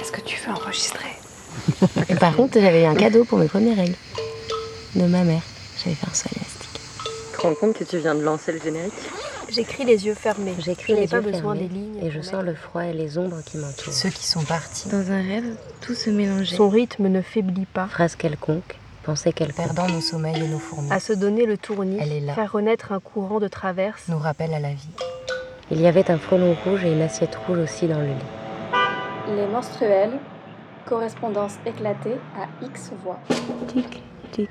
Est-ce que tu veux enregistrer Et par contre, j'avais eu un cadeau pour mes premières règles de ma mère. J'avais fait un saut élastique. Tu te rends compte que tu viens de lancer le générique J'écris les yeux fermés. J'écris Je n'ai les pas yeux besoin fermés des lignes. et je sens le froid et les ombres qui m'entourent. Ceux qui sont partis. Dans un rêve, tout se mélangeait. Son rythme ne faiblit pas. Phrase quelconque, pensée quelconque. Perdant nos sommeils et nos fourmis. À se donner le tournis, Elle est là. faire renaître un courant de traverse. Nous rappelle à la vie. Il y avait un frelon rouge et une assiette rouge aussi dans le lit. Les menstruels, correspondance éclatée à X voix. Tic, tic.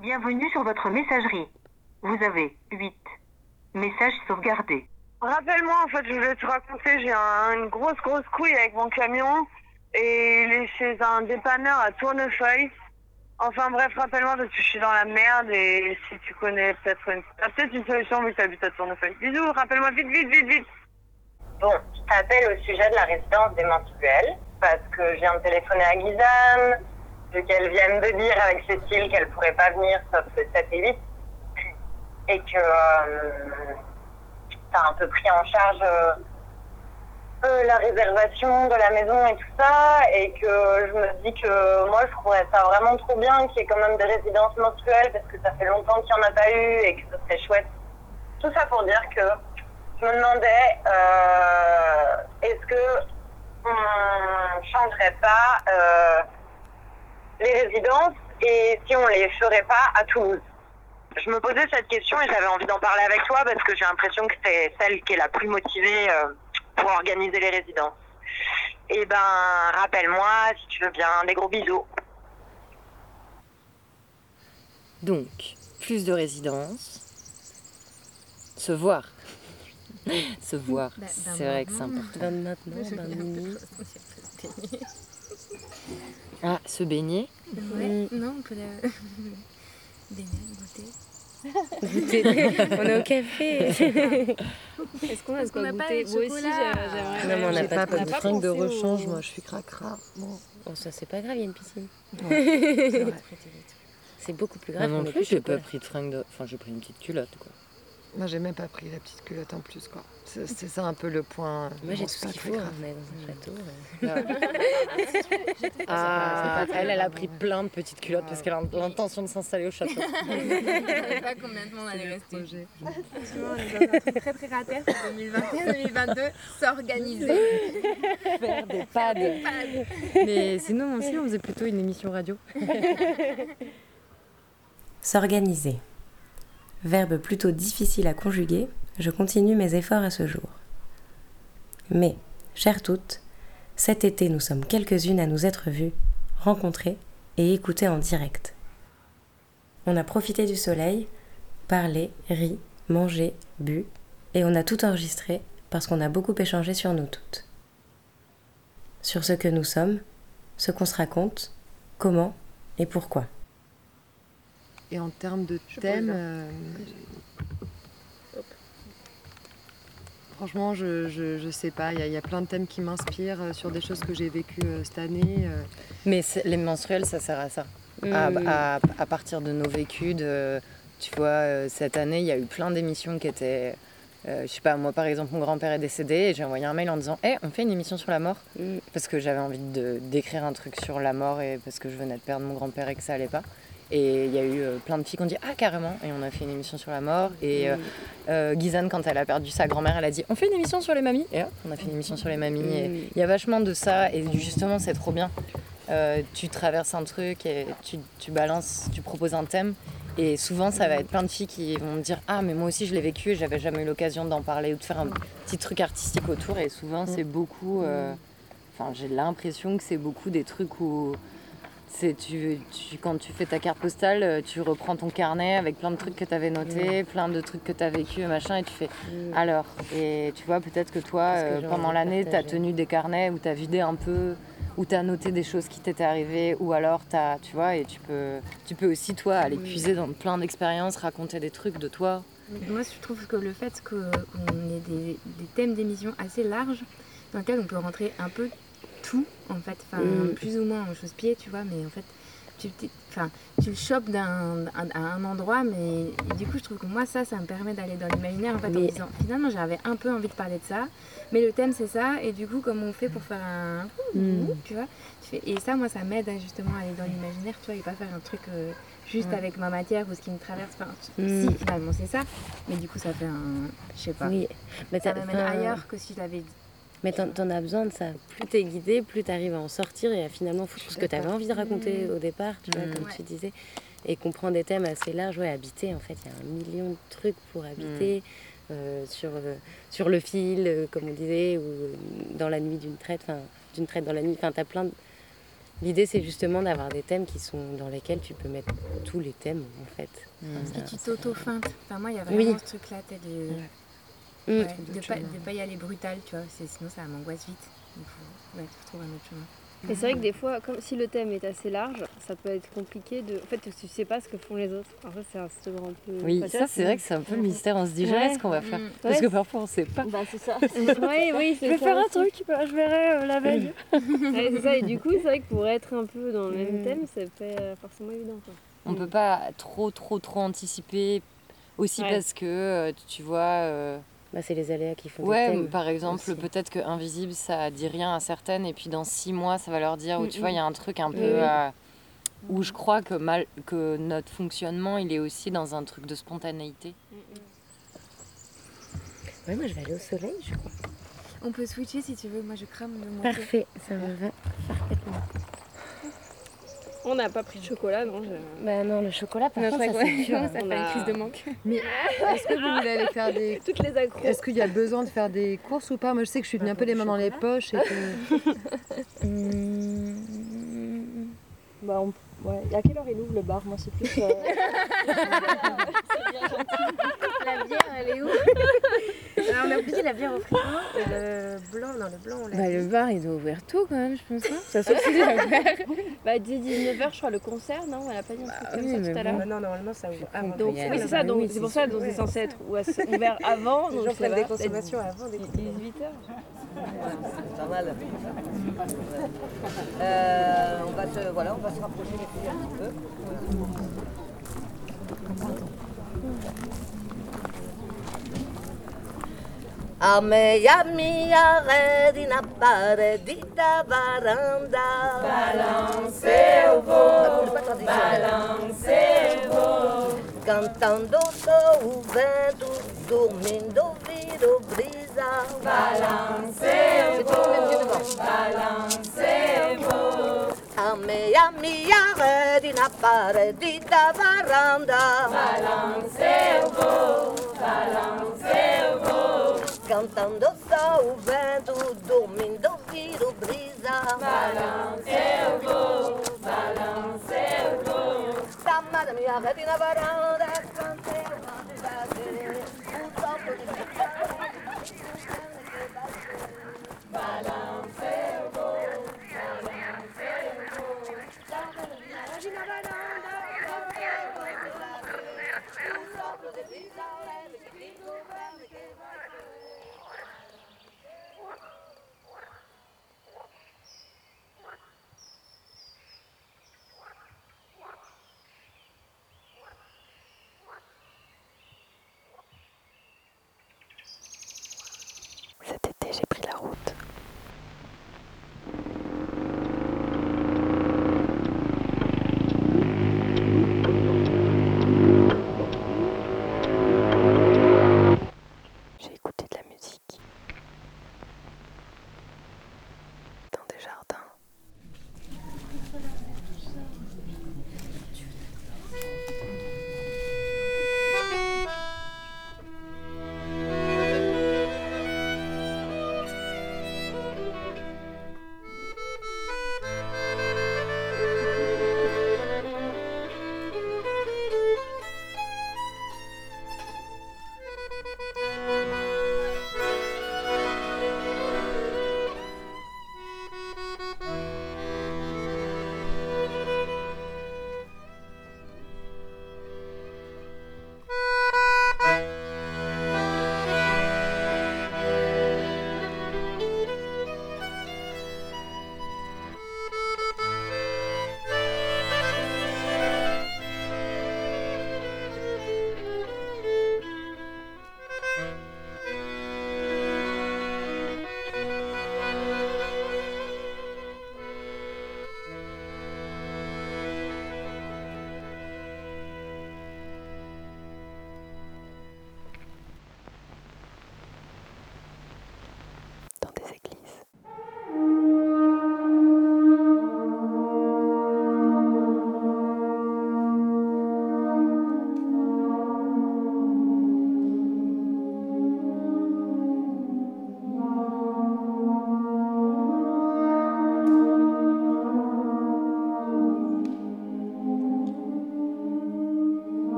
Bienvenue sur votre messagerie. Vous avez 8 messages sauvegardés. Rappelle-moi, en fait, je voulais te raconter, j'ai un- une grosse, grosse couille avec mon camion et il est chez un dépanneur à Tournefeuille. Enfin bref, rappelle-moi parce que je suis dans la merde et si tu connais peut-être une, peut-être une solution vu que t'habites à Tournefeuille. Bisous, rappelle-moi vite, vite, vite, vite. Bon, je t'appelle au sujet de la résidence des menstruels parce que je viens de téléphoner à Guyane, vu qu'elle vient de dire avec Cécile qu'elle pourrait pas venir sauf le 7 et 8 et que euh, t'as un peu pris en charge euh, euh, la réservation de la maison et tout ça et que je me dis que moi je trouverais ça vraiment trop bien qu'il y ait quand même des résidences menstruelles parce que ça fait longtemps qu'il n'y en a pas eu et que ce serait chouette. Tout ça pour dire que je me demandais, euh, est-ce que on changerait pas euh, les résidences et si on les ferait pas à Toulouse? Je me posais cette question et j'avais envie d'en parler avec toi parce que j'ai l'impression que c'est celle qui est la plus motivée euh, pour organiser les résidences. Eh ben, rappelle-moi si tu veux bien. Des gros bisous. Donc, plus de résidences. Se voir. Se voir. Bah, c'est vrai que c'est important. Bain de maintenant, bain de minuit. Ah, se baigner. Ouais, non, on peut la. Baigner, goûter. On est au café. Est-ce qu'on a ce qu'on a pas goûter de Moi aussi, j'aimerais. Non, mais on n'a pas, pas de fringues de rechange, moi je suis cracra. Bon, Oh, ça, c'est pas grave, il y a une piscine. c'est beaucoup plus Moi grave. non on est plus, j'ai pas pris de fringue de. Enfin, j'ai pris une petite culotte, quoi. Moi j'ai même pas pris la petite culotte en plus quoi. C'est ça un peu le point. Moi, j'ai tout ce qu'il faut. grave. On est dans un château. euh. Ah, pas elle, elle a pris plein de petites culottes parce qu'elle a l'intention de s'installer au château. Je savais pas combien de temps on allait rester. Projet. Franchement, on est dans un truc très très raté pour 2021-2022, s'organiser. Faire des pads. Mais sinon aussi, on faisait plutôt une émission radio. S'organiser. Verbe plutôt difficile à conjuguer, je continue mes efforts à ce jour. Mais, chères toutes, cet été nous sommes quelques-unes à nous être vues, rencontrées et écoutées en direct. On a profité du soleil, parlé, ri, mangé, bu, et on a tout enregistré parce qu'on a beaucoup échangé sur nous toutes. Sur ce que nous sommes, ce qu'on se raconte, comment et pourquoi. Et en termes de thème, euh, franchement, je, je, je sais pas. Il y, a- il y a plein de thèmes qui m'inspirent euh, sur des choses que j'ai vécues euh, cette année. euh. Mais les menstruels, ça sert à ça. À, à- à partir de nos vécus, de- tu vois, cette année, il y a eu plein d'émissions qui étaient. euh, je sais pas, moi par exemple, mon grand-père est décédé et j'ai envoyé un mail en disant Hé, on fait une émission sur la mort Parce que j'avais envie de- d'écrire un truc sur la mort et parce que je venais de perdre mon grand-père et que ça allait pas. Et il y a eu euh, plein de filles qui ont dit Ah, carrément Et on a fait une émission sur la mort. Et euh, euh, Guyzane, quand elle a perdu sa grand-mère, elle a dit On fait une émission sur les mamies Et on a fait une émission sur les mamies. Et il y a vachement de ça. Et justement, c'est trop bien. Euh, tu traverses un truc et tu, tu balances, tu proposes un thème. Et souvent, ça va être plein de filles qui vont me dire Ah, mais moi aussi, je l'ai vécu et j'avais jamais eu l'occasion d'en parler ou de faire un petit truc artistique autour. Et souvent, c'est beaucoup. euh, Enfin, j'ai l'impression que c'est beaucoup des trucs où. C'est tu, tu- quand tu fais ta carte postale, euh, tu reprends ton carnet avec plein de trucs que tu avais notés, plein de trucs que tu as vécu, machin, et tu fais alors. Et tu vois, peut-être que toi, que euh, pendant l'année, tu as tenu des carnets où tu as vidé un peu, où tu as noté des choses qui t'étaient arrivées, ou alors tu as, tu vois, et tu peux, tu peux aussi, toi, aller puiser dans plein d'expériences, raconter des trucs de toi. Moi, je trouve que le fait qu'on ait des, des thèmes d'émission assez larges, dans lesquels on peut rentrer un peu tout, en fait, enfin, Mm. plus ou moins en chausse-pied, tu vois, mais en fait, tu, t'es- enfin, tu le chopes d'un, un- à un endroit, mais du coup, je trouve que moi, ça, ça me permet d'aller dans l'imaginaire en fait, en disant, finalement, j'avais un peu envie de parler de ça, mais le thème, c'est ça, et du coup, comment on fait pour faire un. Mm. Tu vois tu fais- Et ça, moi, ça m'aide à, justement à aller dans l'imaginaire, tu vois, et pas faire un truc euh, juste avec ma matière ou ce qui me traverse. Enfin, Mm. Si, finalement, c'est ça, mais du coup, ça fait un. Je sais pas. Oui, mais ça m'amène ailleurs que si je l'avais Mais t'en, t'en as besoin de ça. Plus t'es guidé, plus t'arrives à en sortir et à finalement foutre ce que t'avais envie de raconter Mm. au départ, tu vois, Mm. comme Ouais. tu disais. Et qu'on prend des thèmes assez larges, ouais, habiter, en fait, il y a un million de trucs pour habiter. euh, sur, euh, sur le fil, euh, comme on disait, ou dans la nuit d'une traite, enfin, d'une traite dans la nuit. Enfin, t'as plein de... L'idée, c'est justement d'avoir des thèmes qui sont dans lesquels tu peux mettre tous les thèmes, en fait. Enfin, Et ça- tu t'auto-feintes. Enfin, moi, il y a Oui. vraiment ce truc-là, t'es de. Mm. Ouais, de, pas, de pas y aller brutal, tu vois, c'est- sinon ça m'angoisse vite. Il faut, ouais, faut trouver un autre chemin. Et c'est vrai que des fois, comme si le thème est assez large, ça peut être compliqué de. En fait, tu sais pas ce que font les autres. En fait, c'est un peu. Oui, ça c'est vrai que c'est un peu le mystère. On se dit Ouais. jamais ce qu'on va faire. Mm. Parce que parfois on sait pas. Bah, c'est ça. oui, oui, c'est Je vais ça faire un truc, bah, je verrai euh, la veille. Ouais, c'est ça. Et du coup, c'est vrai que pour être un peu dans le même Mm. thème, c'est pas forcément évident. Quoi. On peut pas trop, trop, trop anticiper. Aussi Ouais. parce que, euh, tu vois, euh, Bah, c'est les aléas qui font des ouais, thèmes. par exemple, peut-être que Invisible, ça dit rien à certaines, et puis dans six mois, ça va leur dire, ou tu Mm, vois, mm. il y a un truc un peu. Euh, où je crois que, mal, que notre fonctionnement, il est aussi dans un truc de spontanéité. Ouais, moi, je vais aller au soleil, je crois. On peut switcher si tu veux, moi je crame de mon Parfait, ça me va parfaitement. On n'a pas pris de chocolat, non je- Bah non, le chocolat, par Notre contre, ça hein. fait une a- crise de manque. Est-ce que vous voulez aller faire des... Toutes les accros. Est-ce qu'il y a besoin de faire des courses ou pas? Moi, je sais que je suis venue un peu les mains dans les poches et que... Mmh. Bah, on... ouais. Et à quelle heure il ouvre le bar? Moi, c'est plus. euh, La bière, elle est où Alors, on a oublié la bière au frigo et le blanc, non, le blanc, on l'a Bah, le bar il doit ouvrir tôt quand même, je pense. Hein ça se trouve qu'il est ouvert. Bah, dès 19h, je crois, le concert, non Elle a pas dit un truc comme oui, ça mais tout à l'heure non, normalement, ça ouvre avant. Donc, oui, c'est ça, Bah donc oui, c'est pour c'est ça, sûr, donc ouais. c'est censé être ou assez ouvert avant. Les donc gens ça prennent va, des peut-être consommations avant des 18h. Pas mal. Euh, on va se, voilà, on va se rapprocher les filles un petit peu. A meia mia redina paredita varanda. Balance eu vou, balance eu vou. Cantando sou o vento, dormindo viro brisa. Balance eu vou, balance eu vou. A meia mia redina paredita varanda. Balance eu vou, balance eu vou. Cantando só o vento, dormindo viro brisa. Balance eu vou, balance eu vou. Tamada minha rede na varanda, cantei uma verdade. O topo de Balance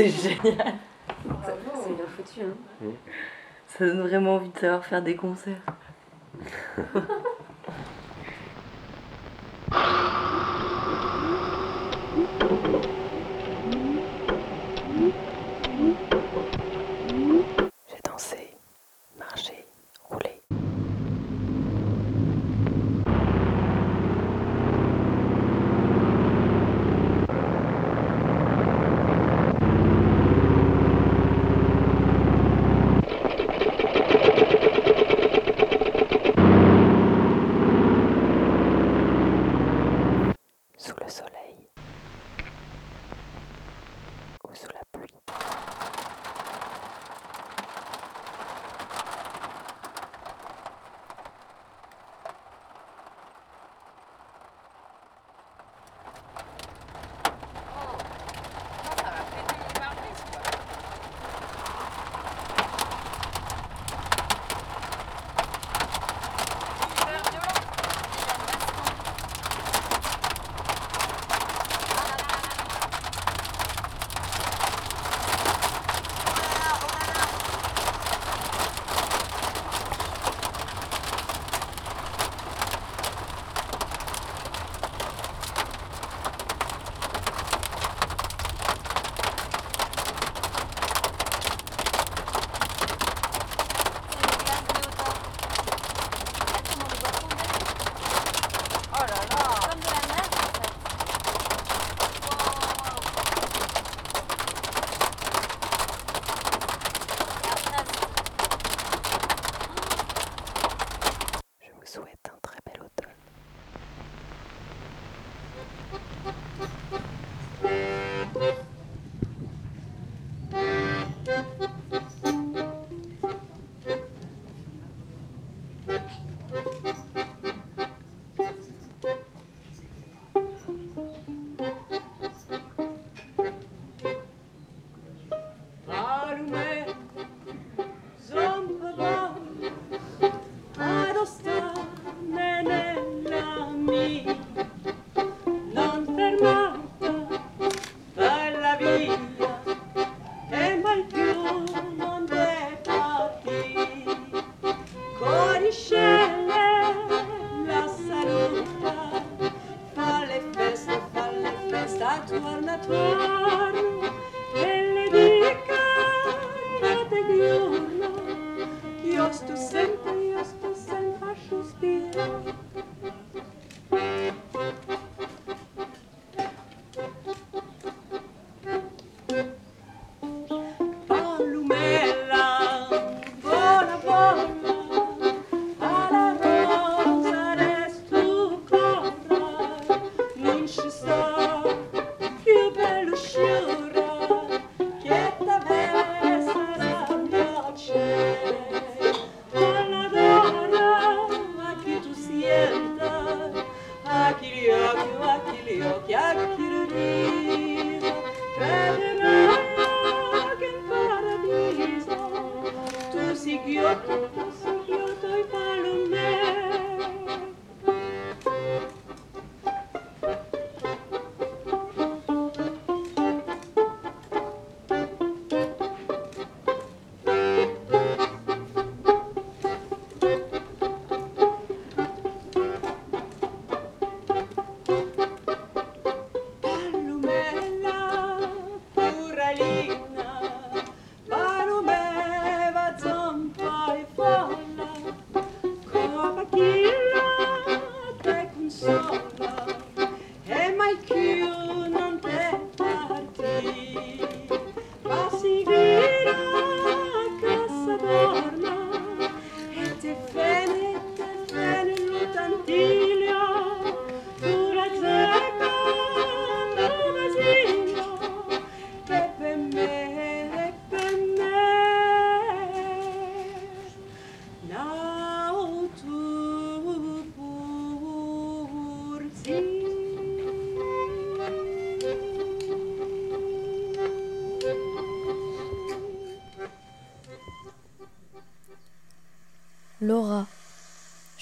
C'est génial. Ça, c'est bien foutu. Hein. Mm. Ça donne vraiment envie de savoir faire des concerts. prosiguió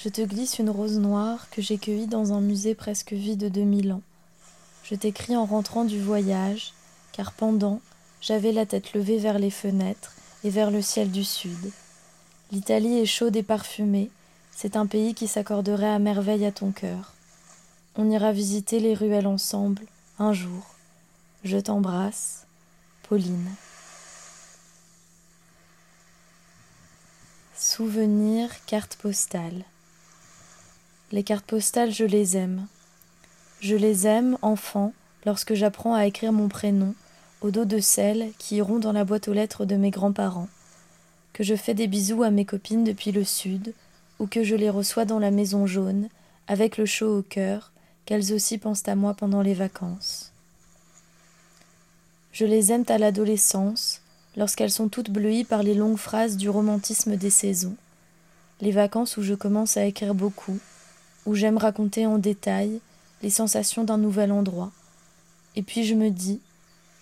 Je te glisse une rose noire que j'ai cueillie dans un musée presque vide de 2000 ans. Je t'écris en rentrant du voyage, car pendant, j'avais la tête levée vers les fenêtres et vers le ciel du sud. L'Italie est chaude et parfumée, c'est un pays qui s'accorderait à merveille à ton cœur. On ira visiter les ruelles ensemble, un jour. Je t'embrasse, Pauline. Souvenirs, carte postale. Les cartes postales, je les aime. Je les aime, enfant, lorsque j'apprends à écrire mon prénom au dos de celles qui iront dans la boîte aux lettres de mes grands-parents, que je fais des bisous à mes copines depuis le sud, ou que je les reçois dans la maison jaune, avec le chaud au cœur, qu'elles aussi pensent à moi pendant les vacances. Je les aime à l'adolescence, lorsqu'elles sont toutes bleuies par les longues phrases du romantisme des saisons, les vacances où je commence à écrire beaucoup, où j'aime raconter en détail les sensations d'un nouvel endroit. Et puis je me dis,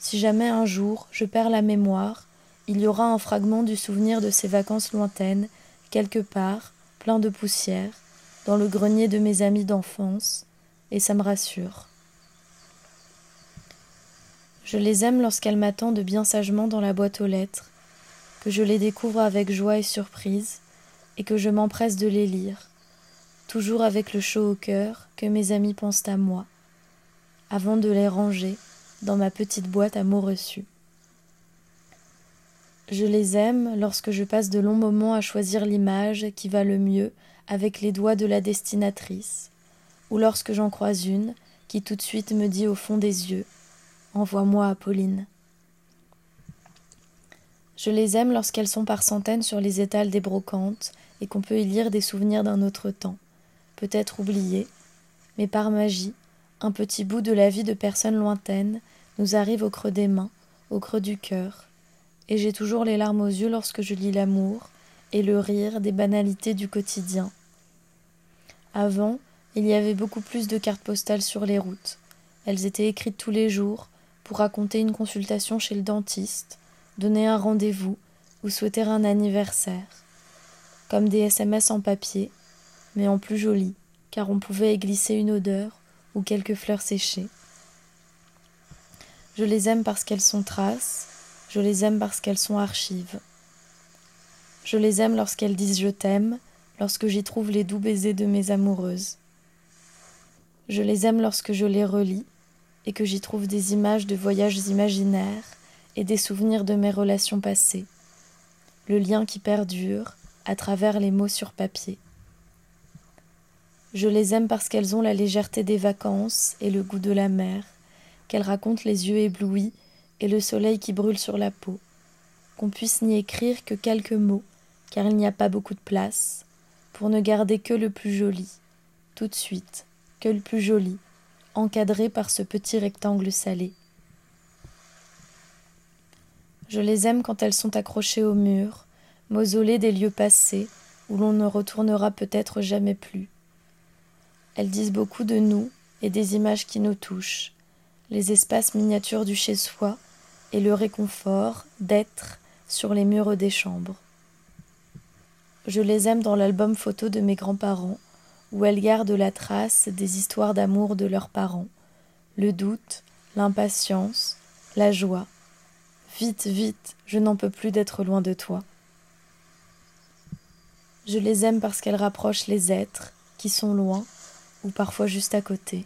si jamais un jour je perds la mémoire, il y aura un fragment du souvenir de ces vacances lointaines, quelque part, plein de poussière, dans le grenier de mes amis d'enfance, et ça me rassure. Je les aime lorsqu'elles m'attendent bien sagement dans la boîte aux lettres, que je les découvre avec joie et surprise, et que je m'empresse de les lire, toujours avec le chaud au cœur que mes amis pensent à moi, avant de les ranger dans ma petite boîte à mots reçus. Je les aime lorsque je passe de longs moments à choisir l'image qui va le mieux avec les doigts de la destinatrice, ou lorsque j'en croise une qui tout de suite me dit au fond des yeux Envoie-moi Apolline. Je les aime lorsqu'elles sont par centaines sur les étals des brocantes et qu'on peut y lire des souvenirs d'un autre temps, peut-être oubliés, mais par magie, un petit bout de la vie de personnes lointaines nous arrive au creux des mains, au creux du cœur, et j'ai toujours les larmes aux yeux lorsque je lis l'amour et le rire des banalités du quotidien. Avant, il y avait beaucoup plus de cartes postales sur les routes. Elles étaient écrites tous les jours pour raconter une consultation chez le dentiste, donner un rendez-vous ou souhaiter un anniversaire. Comme des SMS en papier, mais en plus joli, car on pouvait y glisser une odeur ou quelques fleurs séchées. Je les aime parce qu'elles sont traces, je les aime parce qu'elles sont archives. Je les aime lorsqu'elles disent je t'aime, lorsque j'y trouve les doux baisers de mes amoureuses. Je les aime lorsque je les relis et que j'y trouve des images de voyages imaginaires et des souvenirs de mes relations passées, le lien qui perdure à travers les mots sur papier. Je les aime parce qu'elles ont la légèreté des vacances et le goût de la mer, qu'elles racontent les yeux éblouis et le soleil qui brûle sur la peau, qu'on puisse n'y écrire que quelques mots, car il n'y a pas beaucoup de place, pour ne garder que le plus joli, tout de suite, que le plus joli, encadré par ce petit rectangle salé. Je les aime quand elles sont accrochées au mur, mausolées des lieux passés, où l'on ne retournera peut-être jamais plus. Elles disent beaucoup de nous et des images qui nous touchent, les espaces miniatures du chez-soi et le réconfort d'être sur les murs des chambres. Je les aime dans l'album photo de mes grands-parents, où elles gardent la trace des histoires d'amour de leurs parents, le doute, l'impatience, la joie. Vite, vite, je n'en peux plus d'être loin de toi. Je les aime parce qu'elles rapprochent les êtres qui sont loin ou parfois juste à côté.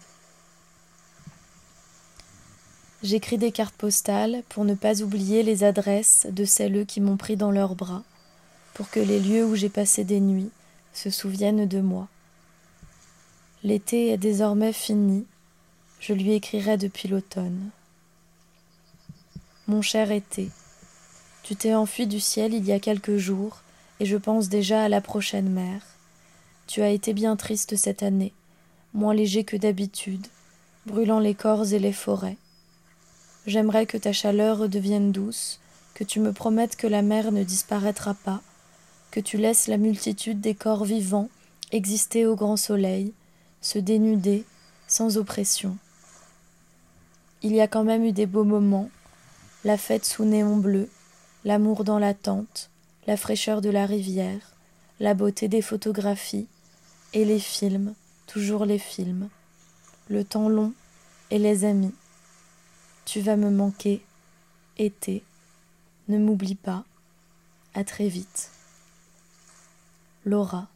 J'écris des cartes postales pour ne pas oublier les adresses de celles qui m'ont pris dans leurs bras, pour que les lieux où j'ai passé des nuits se souviennent de moi. L'été est désormais fini, je lui écrirai depuis l'automne. Mon cher été, tu t'es enfui du ciel il y a quelques jours, et je pense déjà à la prochaine mer. Tu as été bien triste cette année, moins léger que d'habitude, brûlant les corps et les forêts. J'aimerais que ta chaleur redevienne douce, que tu me promettes que la mer ne disparaîtra pas, que tu laisses la multitude des corps vivants exister au grand soleil, se dénuder, sans oppression. Il y a quand même eu des beaux moments, la fête sous néon bleu, l'amour dans la tente, la fraîcheur de la rivière, la beauté des photographies, et les films, toujours les films, le temps long et les amis tu vas me manquer, été, ne m'oublie pas, à très vite. Laura.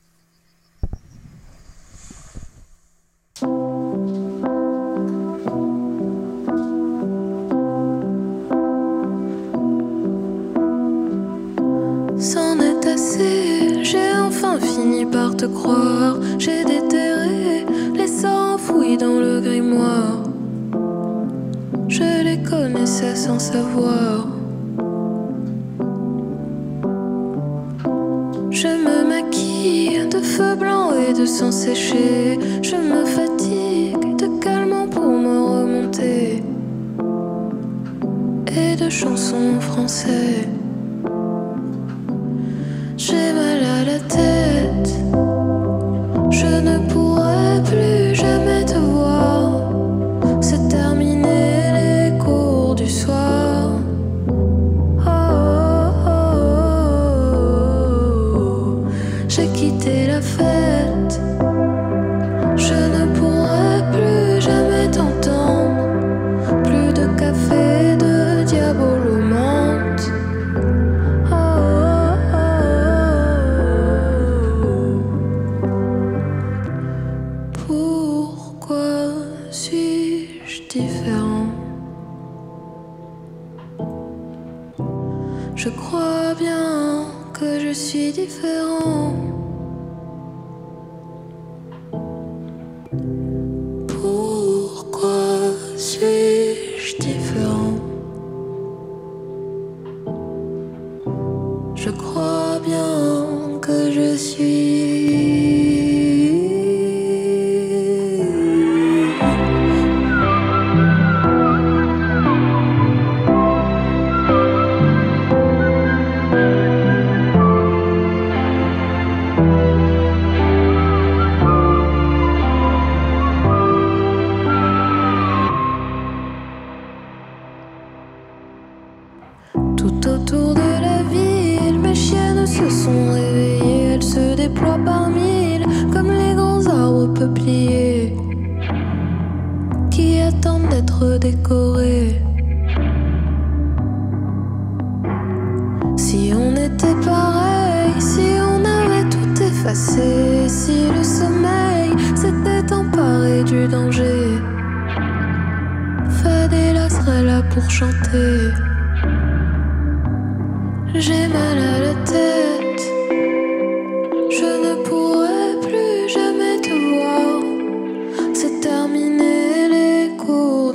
C'en est assez, j'ai enfin fini par te croire. J'ai les dans le grimoire. Je les connaissais sans savoir. Je me maquille de feu blanc et de sang séché. Je me fatigue de calmant pour me remonter. Et de chansons français. J'ai mal à la tête. J'ai quitté la fête.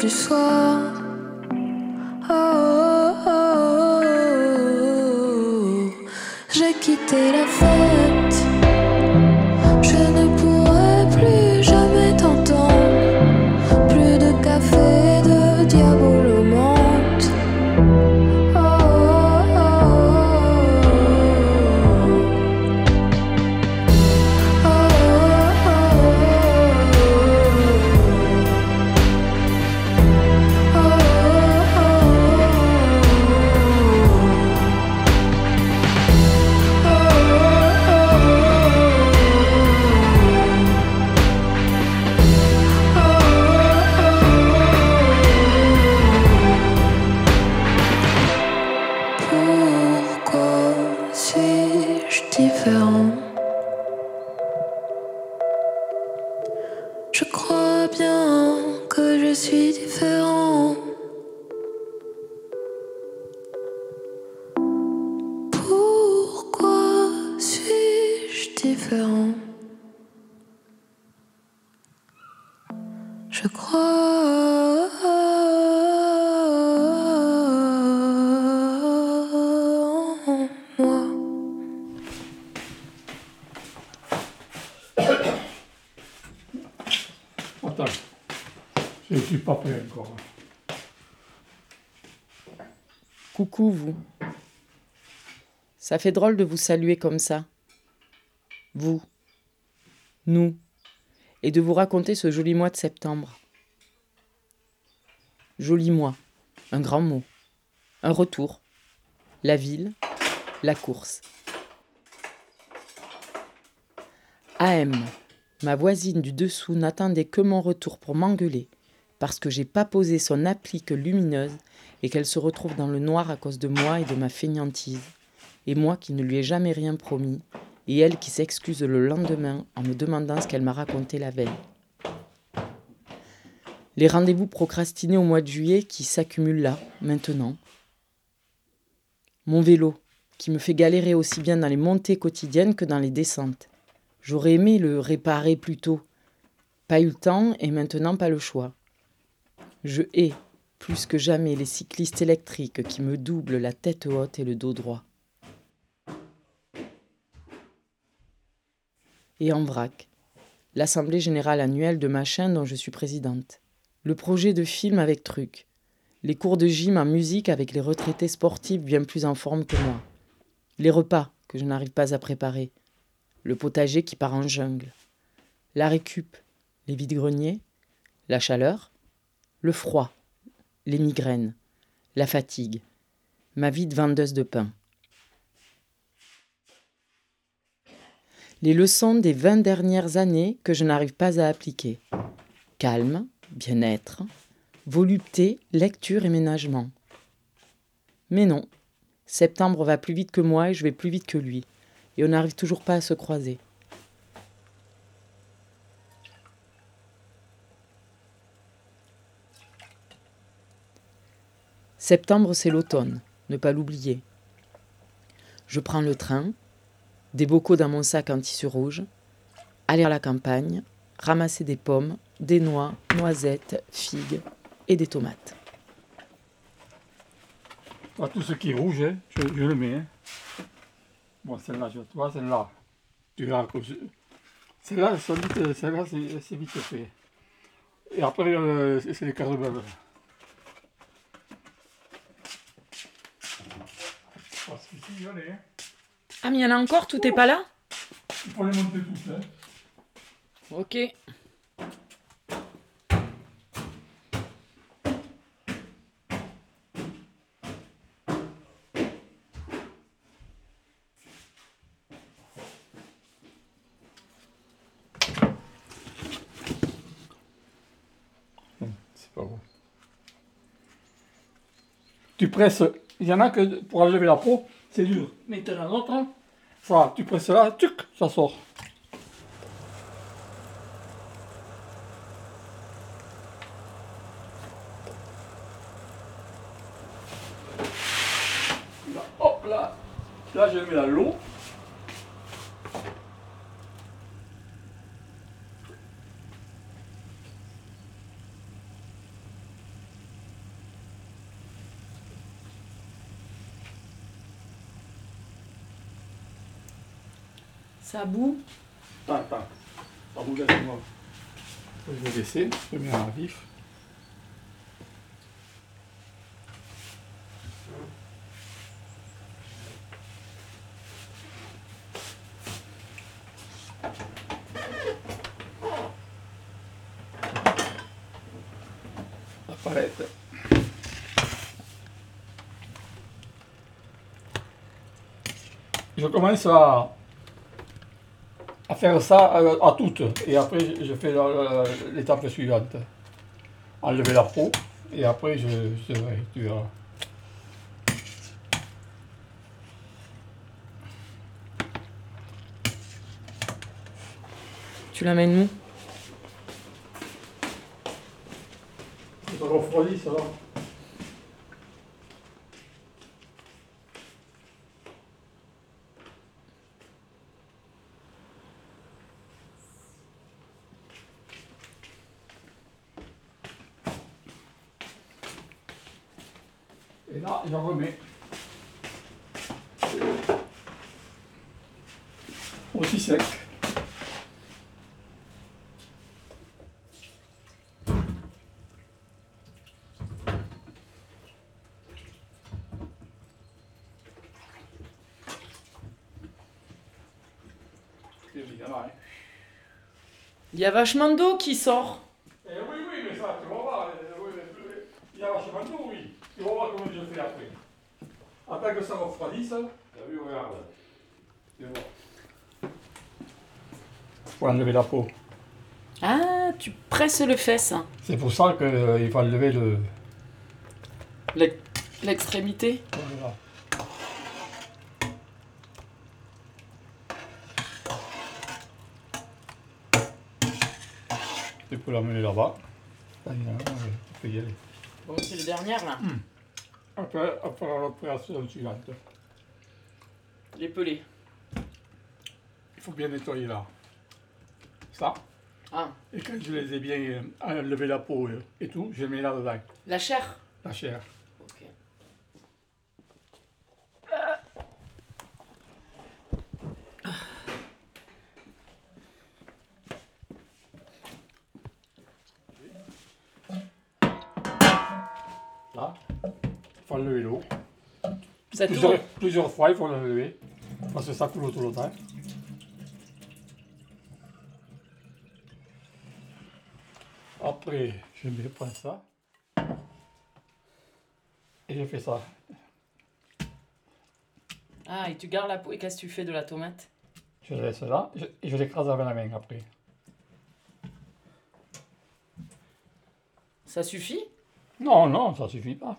Soir. Oh, oh, oh. J'ai quitté la. Coucou vous. Ça fait drôle de vous saluer comme ça. Vous, nous, et de vous raconter ce joli mois de septembre. Joli mois, un grand mot, un retour, la ville, la course. AM, ma voisine du dessous n'attendait que mon retour pour m'engueuler, parce que j'ai pas posé son applique lumineuse et qu'elle se retrouve dans le noir à cause de moi et de ma feignantise, et moi qui ne lui ai jamais rien promis, et elle qui s'excuse le lendemain en me demandant ce qu'elle m'a raconté la veille. Les rendez-vous procrastinés au mois de juillet qui s'accumulent là, maintenant. Mon vélo, qui me fait galérer aussi bien dans les montées quotidiennes que dans les descentes. J'aurais aimé le réparer plus tôt. Pas eu le temps et maintenant pas le choix. Je hais plus que jamais les cyclistes électriques qui me doublent la tête haute et le dos droit. Et en vrac, l'Assemblée générale annuelle de machin dont je suis présidente. Le projet de film avec truc. Les cours de gym en musique avec les retraités sportifs bien plus en forme que moi. Les repas que je n'arrive pas à préparer. Le potager qui part en jungle. La récup, les vides-greniers, la chaleur, le froid, les migraines, la fatigue, ma vie de vendeuse de pain. Les leçons des vingt dernières années que je n'arrive pas à appliquer. Calme, bien-être, volupté, lecture et ménagement. Mais non, septembre va plus vite que moi et je vais plus vite que lui, et on n'arrive toujours pas à se croiser. Septembre, c'est l'automne, ne pas l'oublier. Je prends le train, des bocaux dans mon sac en tissu rouge, aller à la campagne, ramasser des pommes, des noix, noisettes, figues et des tomates. Tout ce qui est rouge, hein, je, le mets. hein. Bon, celle-là, je vois, celle-là. Tu je- Celle-là, c'est vite, fait. Et après, euh, c'est les caramels. Ah, mais il y en a encore, tout est pas là Il faut les monter tous, hein. Ok. C'est pas bon. Tu presses, il y en a que pour enlever la peau, c'est dur. Mais tu en as hein. ça, tu presses là, tuc, ça sort. Là, hop là, là je mets la l'eau. Ça boue attends. Ça bouge avec moi. Je vais laisser, je mets à vif. La palette. Je commence à, à faire ça à, à toutes. Et après, je fais l'étape suivante. Enlever la peau. Et après, je, je tu verras. Tu l'amènes où? Ça refroidit, ça va. Et là, je remets. Aussi sec. Hein. Il y a vachement d'eau qui sort. Eh oui, oui, mais ça, tu vas voir. euh, oui, oui, Il y a vachement d'eau, oui. Tu vas fais après. Attends que ça refroidisse. T'as vu, regarde. Voir. Faut enlever la peau. Ah, tu presses le fesse. C'est pour ça qu'il faut enlever le. L'ex- L'extrémité. Voilà. Tu peux l'emmener là-bas. Tu peux y aller. Bon, c'est le dernier là. Après, après l'opération suivante. Les pelés. Il faut bien nettoyer là. Ça. Ah. Et quand je les ai bien euh, enlevé la peau euh, et tout, je les mets là-dedans. La chair. La chair. Ok. L'eau. Ça plusieurs, tourne. plusieurs fois, il faut l'enlever. Parce que ça coule autour de temps. Après, je mets prends ça. Et je fais ça. Ah, et tu gardes la peau. Et qu'est-ce que tu fais de la tomate? Je le laisse là je- et je l'écrase avec la main après. Ça suffit? Non, non, ça suffit pas.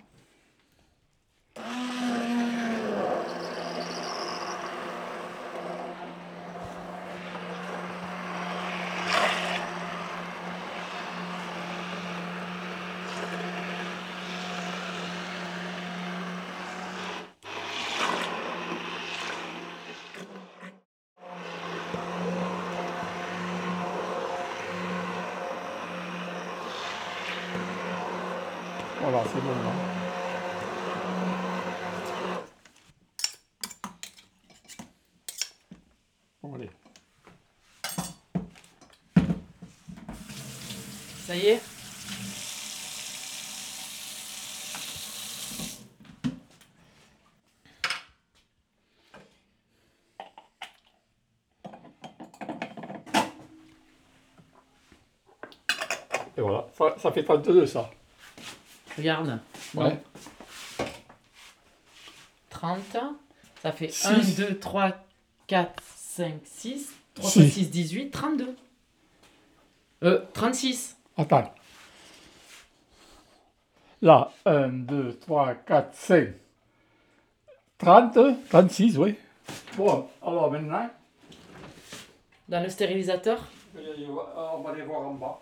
Voilà, c'est bon là. Bon, allez. Ça y est Et voilà, ça, ça fait 32 ça. Regarde. Ouais. Donc, 30. Ça fait Six. 1, 2, 3, 4, 5, 6. 3 Six. fois 6, 18. 32. Euh, 36. Attends. Là, 1, 2, 3, 4, 5. 30, 36, oui. Bon, alors maintenant, Dans le stérilisateur on va aller voir en bas.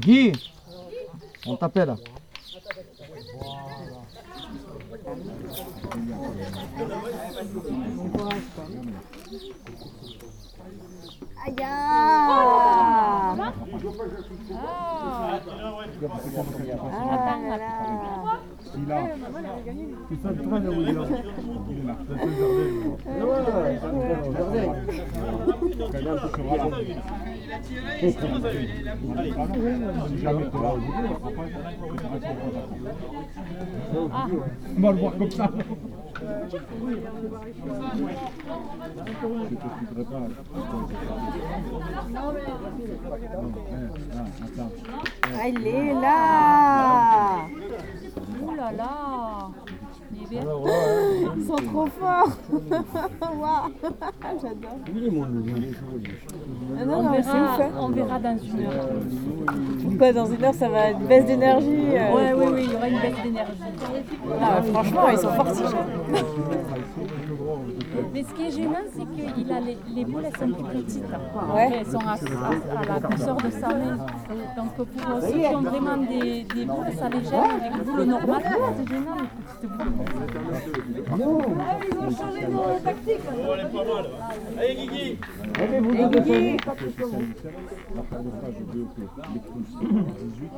Guy On t'appelle. Aïe Il a. C'est ça le train il est là. Il est là. Jardin. Ouais, jardin. Tu seras là. On va le voir comme ça. Elle est là là là bien. Ils sont trop forts Waouh J'adore Ah non, on, non, mais c'est verra, hein. on verra dans une heure. Pourquoi dans une heure ça va être baisse d'énergie euh. Ouais, oui, oui, il y aura une baisse d'énergie. Ah, franchement, ils sont forts ces gens. Mais ce qui est gênant, c'est qu'il a les, les boules, elles sont plus petites. Ouais. Elles sont à, à- à la grosseur de sa main. Donc pour ceux qui ont vraiment des, des boules, ça les gêne. Avec les boules normales, c'est gênant les petites boules. Ah, ils ont changé nos tactiques. Allez, Guigui Et Guigui La part de phase de l'électricité, 18,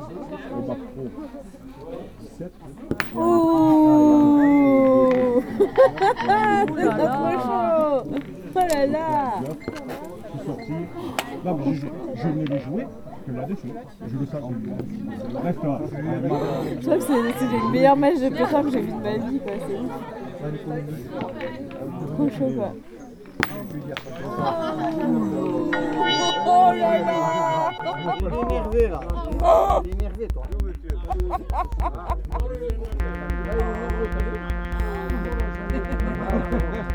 au bac pro, 17. Ouh C'est trop chaud Oh là là Je suis sorti. Non, mais je, je venais les jouer. Je le savais. Reste là. Je crois que c'est le meilleur match de pétanque que j'ai vu de ma vie, quoi. C'est. Trop chaud, quoi. Oh là là Il est énervé là. Il est énervé toi.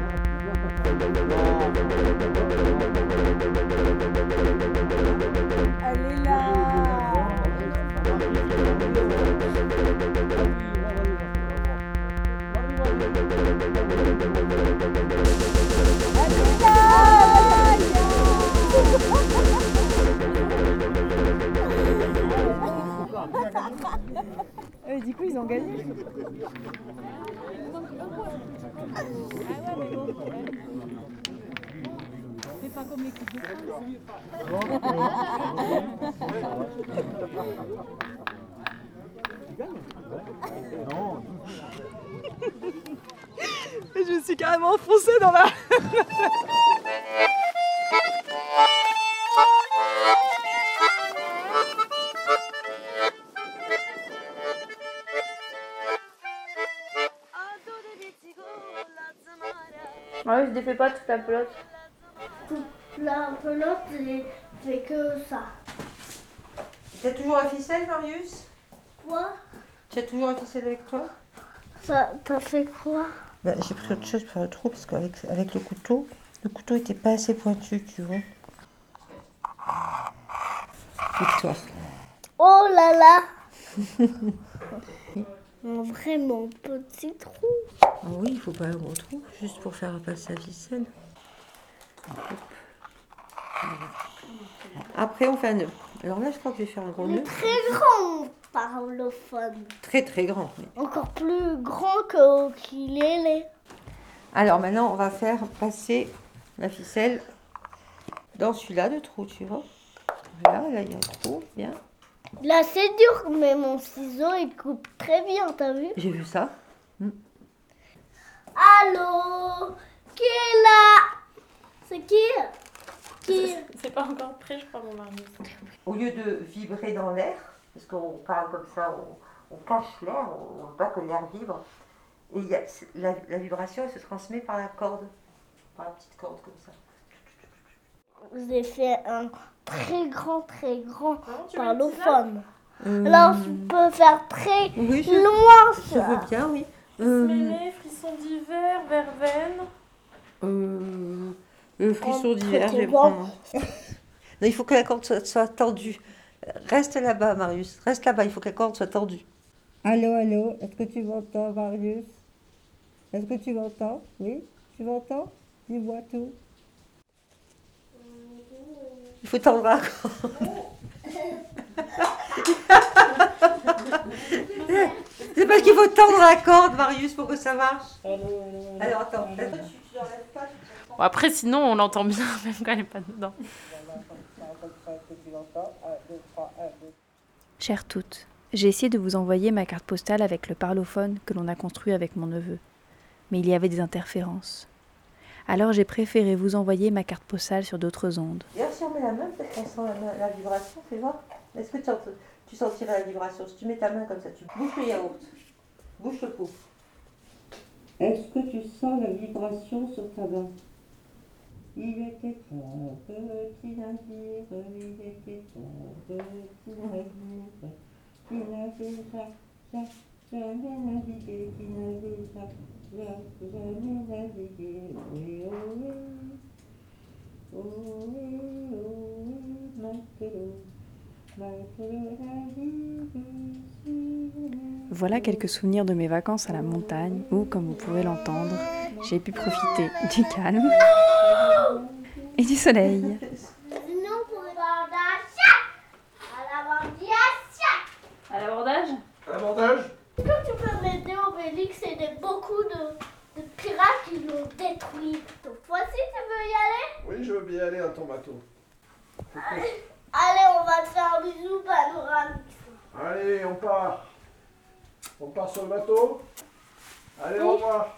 Suis carrément enfoncée dans la... Ah oui, je défais pas toute la pelote. La pelote, c'est- c'est que ça. Tu as toujours la ficelle, Marius? Quoi? Tu as toujours la ficelle avec toi? Ça, t'as fait quoi? Bah, J'ai pris autre chose pour le trou parce qu'avec avec le couteau, le couteau était pas assez pointu, tu vois. Victoire. Oh là là Un vraiment petit trou. Ah oui, il faut pas un gros trou, juste pour faire passer la ficelle. Après, on fait un nœud. Alors là, je crois que je vais faire un gros nœud. très grand parlophone. Très très grand. oui. Encore plus grand que qu'il est. Alors maintenant, on va faire passer la ficelle dans celui-là de trou, tu vois. Là, là, il y a un trou, bien. Là, c'est dur, mais mon ciseau, il coupe très bien, t'as vu? J'ai vu ça. Allô? Qui est là? C'est qui? Qui? C'est pas encore prêt, je crois, mon mari. Au lieu de vibrer dans l'air, parce qu'on parle comme ça, on, on cache l'air, on ne veut pas que l'air vibre. Et il y a, la, la vibration, elle se transmet par la corde, par la petite corde comme ça. J'ai fait un très grand, très grand tu parlophone. Euh, Alors, je peux faire très Oui, je, loin je ça. veux bien, oui. Euh, Mêlée, frisson d'hiver, verveine. Euh, le frisson d'hiver, je vais prendre. non, il faut que la corde soit, soit tendue. Reste là-bas, Marius. Reste là-bas, il faut que la corde soit tendue. Allô, allô, est-ce que tu m'entends, Marius? Est-ce que tu m'entends? Oui? Tu m'entends? Dis-moi tout. Il faut tendre la corde. C'est parce qu'il faut tendre la corde, Marius, pour que ça marche. Alors attends, est-ce que tu, tu l'enlèves pas tu Bon, après, sinon, on l'entend bien, même quand elle n'est pas dedans. Chères toutes, j'ai essayé de vous envoyer ma carte postale avec le parlophone que l'on a construit avec mon neveu. Mais il y avait des interférences. Alors j'ai préféré vous envoyer ma carte postale sur d'autres ondes. D'ailleurs, si on met la main, peut-être qu'on sent la, la vibration, fais voir. Est-ce que tu, ent- tu sentirais la vibration? Si tu mets ta main comme ça, tu bouches le yaourt. Bouche le pot. Est-ce que tu sens la vibration sur ta main? Il était un petit navire, il était un petit navire, qui n'avait ja- ja- jamais navigué, qui n'avait ja- ja- jamais navigué. Oui, oh oui, oh oui, oh oui, matelot, matelot. Voilà quelques souvenirs de mes vacances à la montagne où, comme vous pouvez l'entendre, j'ai pu profiter du calme et du soleil. Sinon, pour l'abordage, à l'abordage, À l'abordage L'abordage Est-ce que tu peux m'aider, Obélix C'est des, beaucoup de, de pirates qui l'ont détruit. Cette fois-ci, tu veux y aller Oui, je veux bien aller à ton bateau. Allez, on va te faire un bisou panoramique. Allez, on part. On part sur le bateau. Allez, au revoir.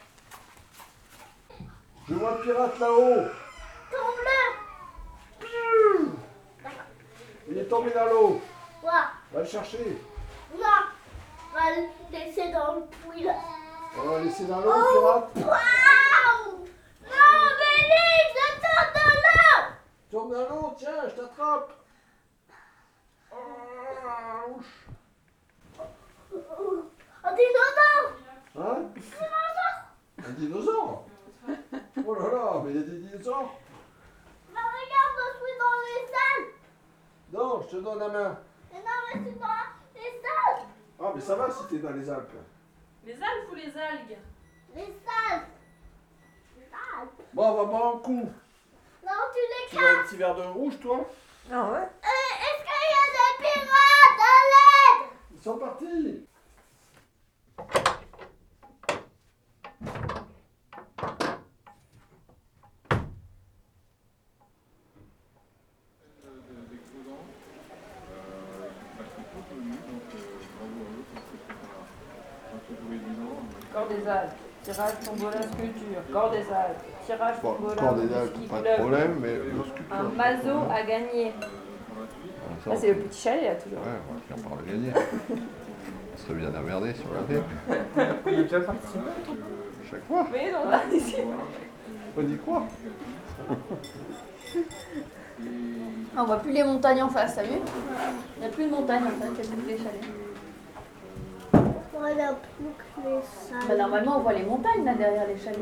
Je vois le pirate là-haut. Tombe-le Il est tombé dans l'eau. Voilà. Va le chercher. Non On va le laisser dans le puits là. On va le laisser dans l'eau, le Oh, pirate. Waouh Non, Obélix, je tombe dans l'eau Tombe dans l'eau, tiens, je t'attrape. Ah, ouch. Un dinosaure Hein Un dinosaure Oh là là, mais il y a des dinosaures Mais regarde, je suis dans les salles Non, je te donne la main. Mais non, mais je suis dans les salles Ah, mais ça va si t'es dans les Alpes. Les algues ou les algues Les salles Les salles Bon, on va boire un coup. Non, tu les Tu veux un casses petit verre de rouge, toi Non, ouais. Euh, Est-ce qu'il y a des pirates à l'aide Ils sont partis. Corps des algues. Tirage tombola sculpture. Corps des algues. Tirage Bon, tombola. corps des Alpes, pas de problème, mais le sculpture. Un mazo à gagner. Là, c'est le petit chalet, là, toujours. Ouais, on va finir par le gagner. On serait bien emmerdé si on l'avait. Il est déjà parti. Chaque fois. Mais non, on participe. On y croit. Ah, on voit plus les montagnes en face, t'as vu? Il n'y a plus de montagnes en fait, il y a plus les chalets. Voilà, plus que les salles. Bah, normalement, on voit les montagnes là derrière les chalets.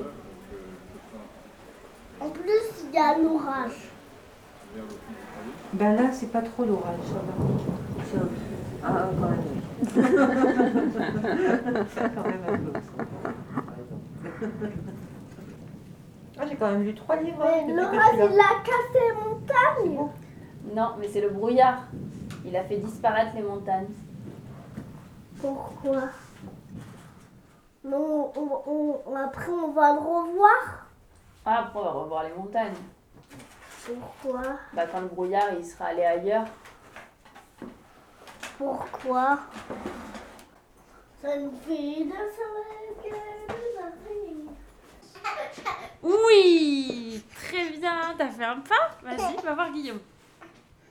En plus, il y a l'orage. Ben là, c'est pas trop l'orage, ça va. C'est un- Ah, quand même. quand. Ah, j'ai quand même lu trois livres. hein, Mais l'orage, il a cassé les montagnes. Non, mais c'est le brouillard. Il a fait disparaître les montagnes. Pourquoi? Non, on- on- après, on va le revoir. Ah, après, on va revoir les montagnes. Pourquoi? Bah, quand le brouillard il sera allé ailleurs. Pourquoi? Ça nous fait Oui Très bien, t'as fait un pas? Vas-y, va voir Guillaume.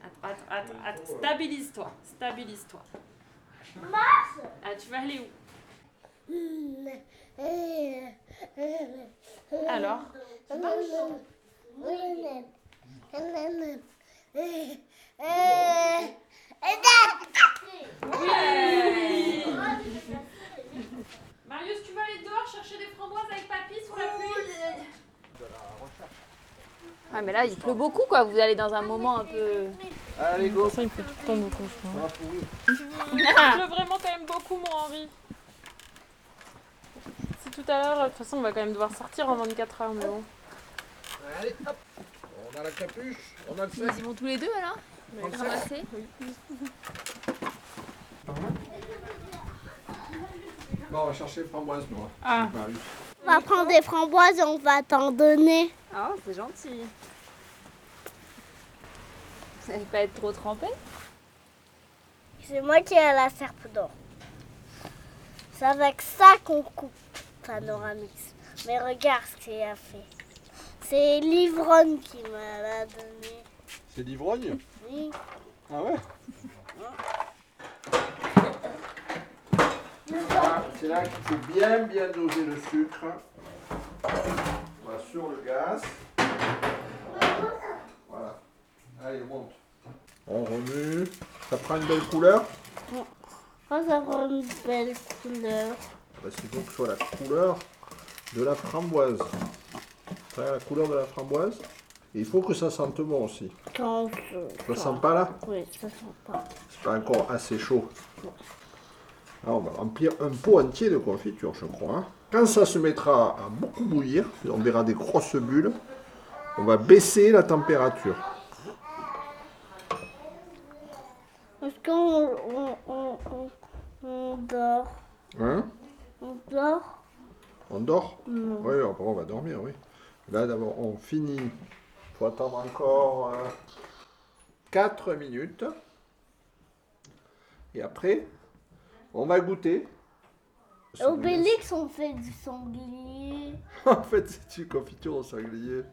Attends, attends, attends, attends. stabilise-toi, stabilise-toi. Marche Ah, tu vas aller où? Alors, oui. Marius, tu vas aller dehors chercher des framboises avec papy sous la pluie Ouais, ah, mais là, il pleut beaucoup, quoi. Vous allez dans un moment un peu... Ah, allez, go. Ça, il pleut tout le temps beaucoup, je. Il pleut vraiment quand même beaucoup, mon Henri. Tout à l'heure, de toute façon, on va quand même devoir sortir en 24 heures, mais bon. Allez, hop. On a la capuche, on a le Ils y vont tous les deux, alors On le Ramasser Bon, on va chercher framboise, nous. Ah. Bah, oui. On va prendre des framboises et on va t'en donner. Ah, c'est gentil. Vous n'allez pas être trop trempé? C'est moi qui ai la serpe d'or. C'est avec ça qu'on coupe Panoramix. Mais regarde ce qu'il a fait. C'est l'ivrogne qui me l'a donné. C'est l'ivrogne Oui. Ah ouais Ah, C'est là qu'il faut bien bien doser le sucre. Voilà, sur le gaz. Voilà. Allez, monte. On remue. Ça prend une belle couleur Oh, ça prend une belle couleur. Parce qu'il faut que ce soit la couleur de la framboise. La couleur de la framboise. Et il faut que ça sente bon aussi. Quand Ça sent pas là Oui, ça sent pas. C'est pas encore assez chaud. Alors, on va remplir un pot entier de confiture, je crois. hein. Quand ça se mettra à beaucoup bouillir, on verra des grosses bulles, on va baisser la température. Est-ce qu'on on, on, on, on dort? Hein? On dort On dort. Oui, après on va dormir, oui. Là, d'abord, on finit. Il faut attendre encore 4 minutes. Et après, on va goûter. Obélix, on fait du sanglier. en fait, c'est une confiture au sanglier.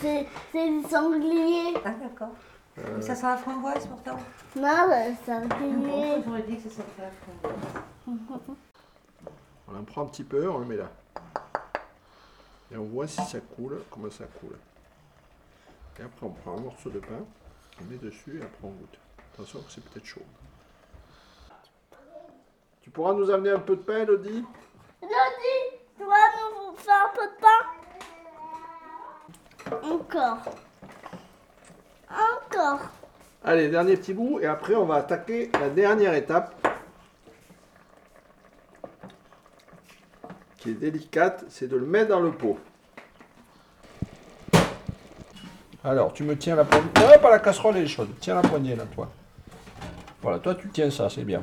C'est du sanglier. Ah, d'accord. Euh, Ça sent la framboise pourtant. Non, le sanglier. J'aurais dit que ça sentait la framboise. On en prend un petit peu, on le met là. Et on voit si ça coule, comment ça coule. Et après, on prend un morceau de pain, on met dessus et après on goûte. Attention que c'est peut-être chaud. Tu pourras nous amener un peu de pain, Elodie? Elodie, tu vas nous faire un peu de pain? Encore. Encore. Allez, dernier petit bout, et après on va attaquer la dernière étape. Qui est délicate, c'est de le mettre dans le pot. Alors, tu me tiens la poignée. Non, pas la casserole, elle est chaude. Tiens la poignée là, toi. Voilà, toi tu tiens ça, c'est bien.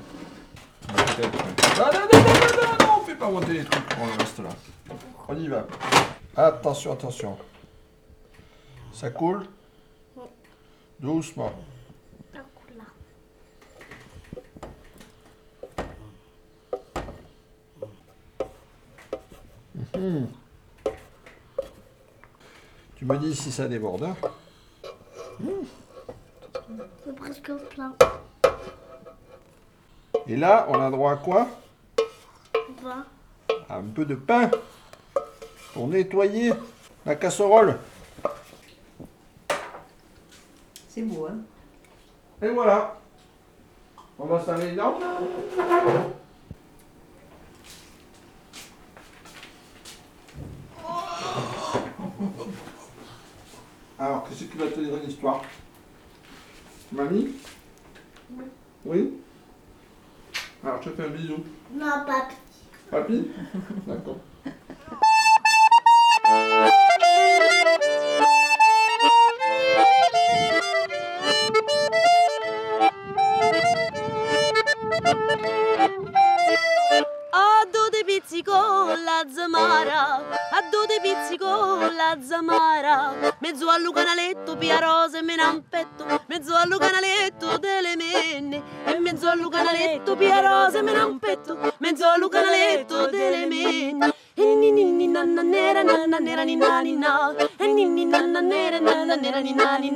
Non, non, non, non, non, non, on fait pas monter les trucs le reste là. On y va. Attention, attention. Ça coule Doucement. Tu me dis si ça déborde. hein C'est presque plein. Et là, on a droit à quoi? À un peu de pain pour nettoyer la casserole. C'est beau, hein Et voilà. On va s'en aller dedans. Alors, qu'est-ce qui va te dire une histoire Mamie? Oui Alors, je te fais un bisou. Non, pas Papy? D'accord. nani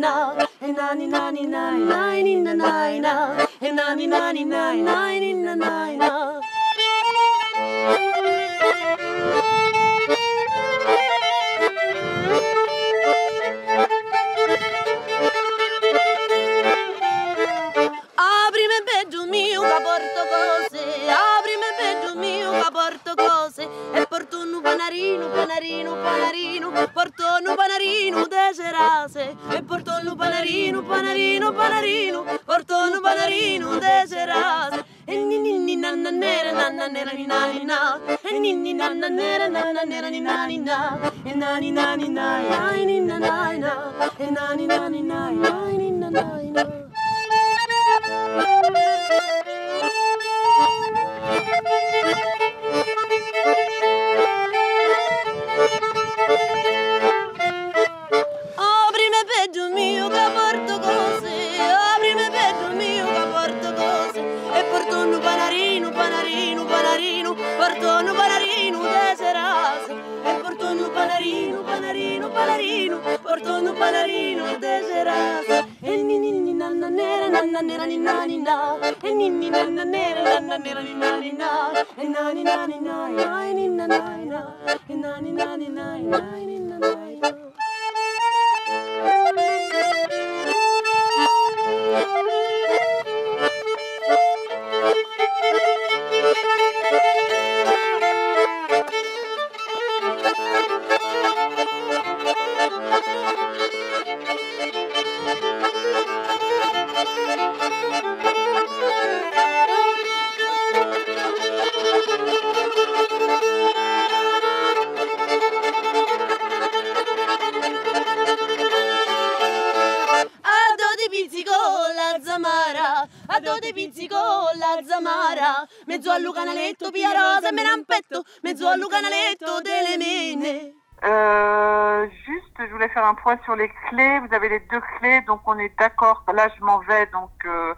portono panarino de serasa, e portono panarino, panarino, panarino, portono panarino de serasa, e nini nanna nera nanna nera nina nina, e nini nanna nera nanna nera nina nina, e nani nani nai nai nina nai nai, e nani nani nai nai un point sur les clés. Vous avez les deux clés, donc on est d'accord. Là, je m'en vais, donc euh,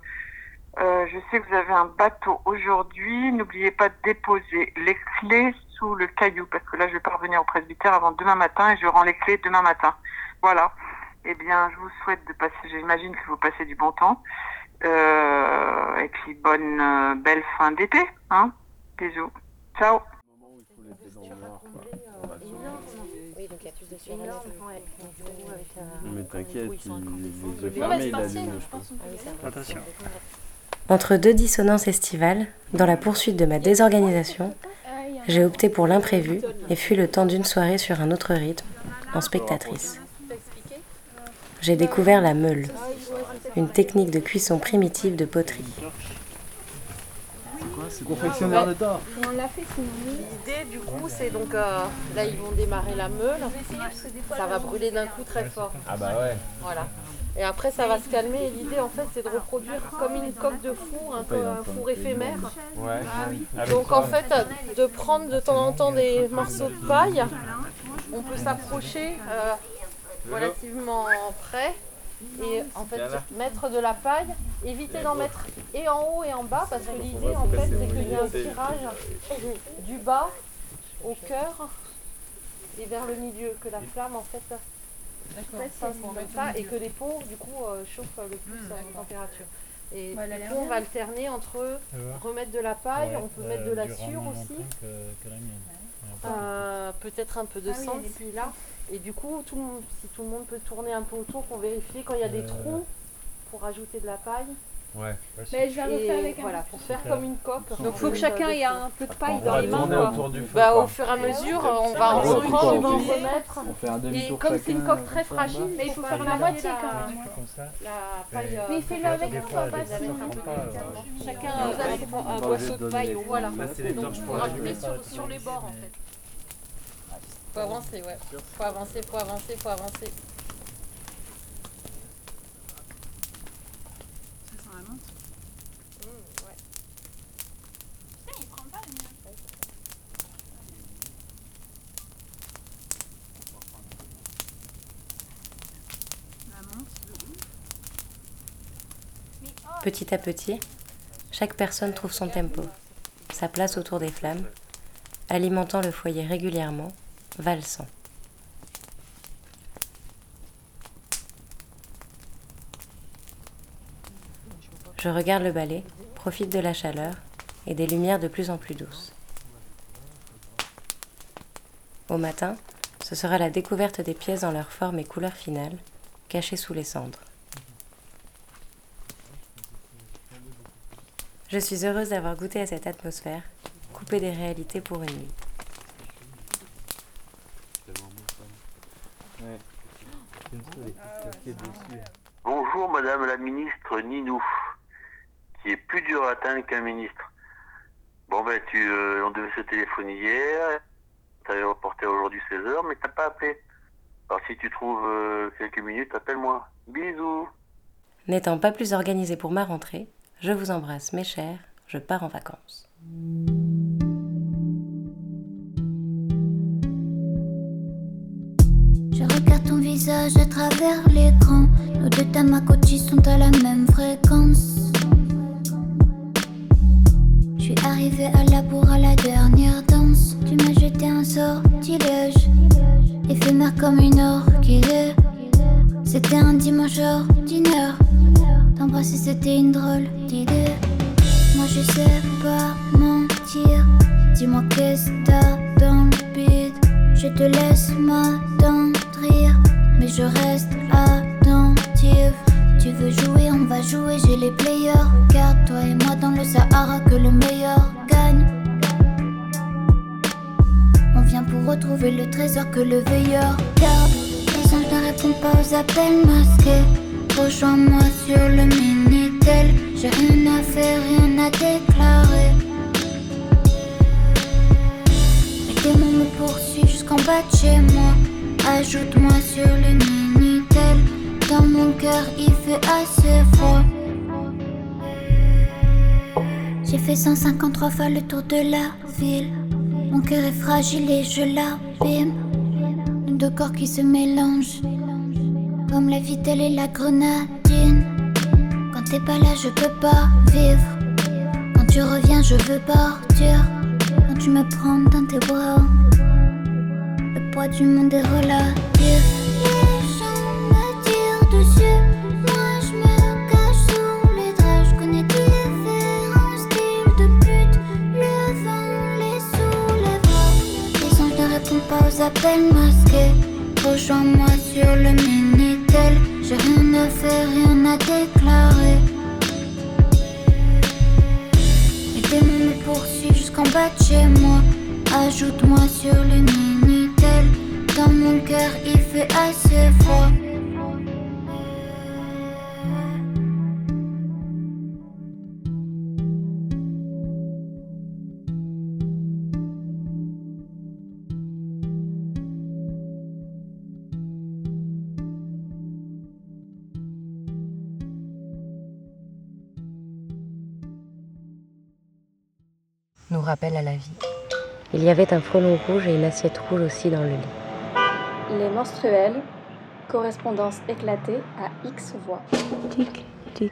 euh, je sais que vous avez un bateau aujourd'hui. N'oubliez pas de déposer les clés sous le caillou, parce que là, je vais pas revenir au presbytère avant demain matin et je rends les clés demain matin. Voilà. Eh bien, je vous souhaite de passer. J'imagine que vous passez du bon temps. Euh, et puis bonne, belle fin d'été. Hein Bisous. Ciao. Ouais, Mais t'inquiète, il- il allume, je pense. Attention. Entre deux dissonances estivales, dans la poursuite de ma désorganisation, j'ai opté pour l'imprévu et fui le temps d'une soirée sur un autre rythme, en spectatrice. J'ai découvert la meule, une technique de cuisson primitive de poterie. C'est confectionnaire de tort. On l'a fait. L'idée du coup c'est donc euh, là ils vont démarrer la meule, ça va brûler d'un coup très fort. Ah bah ouais. Voilà. Et après ça va se calmer et l'idée en fait c'est de reproduire comme une coque de four, un peu un four éphémère. Ouais. Donc en fait euh, de prendre de temps en temps des morceaux de paille, on peut s'approcher euh, relativement près et en fait mettre de la paille, éviter d'en mettre et en haut et en bas parce que l'idée en fait c'est qu'il y a un tirage du bas au cœur et vers le milieu, que la flamme en fait passe comme ça et que les pots du coup euh, chauffent le plus en température. Et Ouais, du coup on va alterner entre remettre de la paille, on peut mettre de la sûre aussi. Euh, peut-être un peu de Ah oui, sang elle est si là. Et du coup, tout le monde- si tout le monde peut tourner un peu autour pour vérifier quand il y a des trous pour ajouter de la paille. Ouais. Mais je vais refaire avec un- voilà, pour faire comme une coque. Donc faut que chacun ait un peu de paille dans les mains. tourner quoi. autour du feu, Bah, au fur et à mesure, on va en reprendre, on va remettre. On fait un Et comme c'est une coque très fragile, mais il faut faire la moitié quand même. La paille. euh, Mais fais-le avec un pas délicatement. Chacun a un- boisseau de paille, voilà. Allumer. sur, sur les bords en fait. Faut avancer, ouais. Faut avancer, faut avancer, faut avancer. Mmh, ouais. il prend pas le mien. Petit à petit, chaque personne trouve son tempo, sa place autour des flammes, alimentant le foyer régulièrement, valsant. Je regarde le balai, profite de la chaleur et des lumières de plus en plus douces. Au matin, ce sera la découverte des pièces dans leur forme et couleur finale, cachées sous les cendres. Je suis heureuse d'avoir goûté à cette atmosphère, coupée des réalités pour une nuit. Ouais. Comme ça, les petits papiers dessus. Bonjour Bonjour Madame la ministre Ninou, qui est plus dur à atteindre qu'un ministre. Bon ben tu, euh, on devait se téléphoner hier, t'avais reporté aujourd'hui 16h, mais t'as pas appelé. Alors si tu trouves euh, quelques minutes, appelle-moi. Bisous. N'étant pas plus organisée pour ma rentrée, je vous embrasse mes chers, je pars en vacances. À travers l'écran. Nos deux Tamagotchi sont à la même fréquence. Je suis arrivée à la bourre à la dernière danse. Tu m'as jeté un sortilège, éphémère comme une orchidée. C'était un dimanche ordinaire. T'embrasser, c'était une drôle d'idée. Moi, je sais pas mentir. Dis-moi qu'est-ce que t'as dans le bide? Je te laisse m'attendrir, mais je reste attentive. Tu veux jouer, on va jouer, j'ai les players. Garde toi et moi dans le Sahara, que le meilleur gagne. On vient pour retrouver le trésor que le veilleur garde. Les anges ne répondent pas aux appels masqués. Rejoins-moi sur le Minitel. J'ai rien à faire, rien à déclarer. Les démons me poursuivent jusqu'en bas de chez moi. Ajoute-moi sur le Minitel. Dans mon cœur, il fait assez froid. J'ai fait 153 fois le tour de la ville. Mon cœur est fragile et je l'abîme. Deux corps qui se mélangent. Comme la vitelle et la grenadine. Quand t'es pas là, je peux pas vivre. Quand tu reviens, je veux partir. Quand tu me prends dans tes bras, poids du monde est relatif. Les gens me tirent dessus. Moi, je me cache sous les draps. Je connais différents styles de pute. Le vent les soulèvera. Les anges ne répondent pas aux appels masqués. Rejoins-moi sur le Minitel. J'ai rien à faire, rien à déclarer. Les démons me poursuivent jusqu'en bas de chez moi. Ajoute-moi sur le Minitel. Dans mon cœur, il fait assez froid. Nous rappelle à la vie. Il y avait un frelon rouge et une assiette rouge aussi dans le lit. Les menstruels, correspondance éclatée à X voix. Tic, tic,